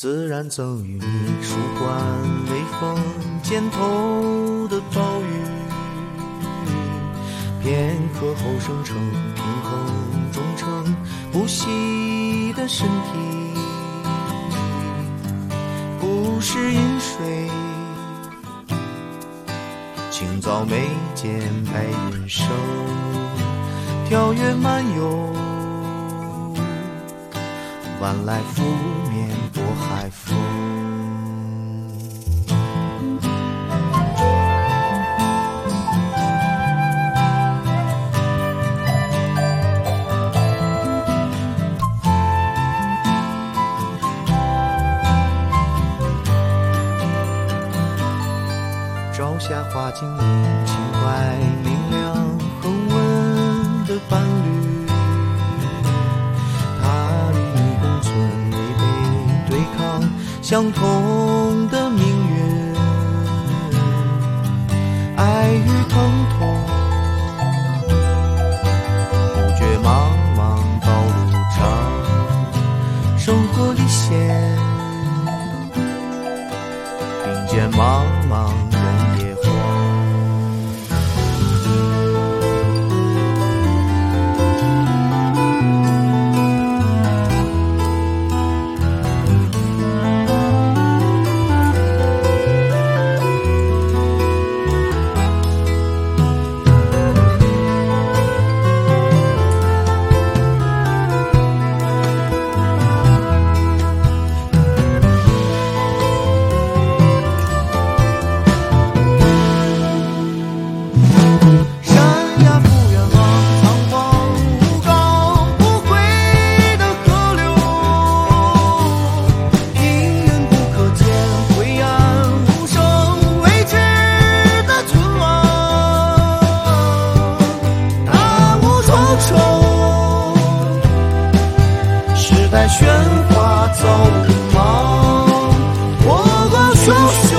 自然赠予你舒缓微风肩头的暴雨，片刻后生成平衡忠诚不息的身体，不是饮水，清早眉间白云生，跳跃漫游，晚来拂面薄海风。朝霞花径影，轻快明亮，相同的命运。爱与疼痛，不觉茫茫道路长，生活历险。并肩茫茫在喧哗中忙。我光说。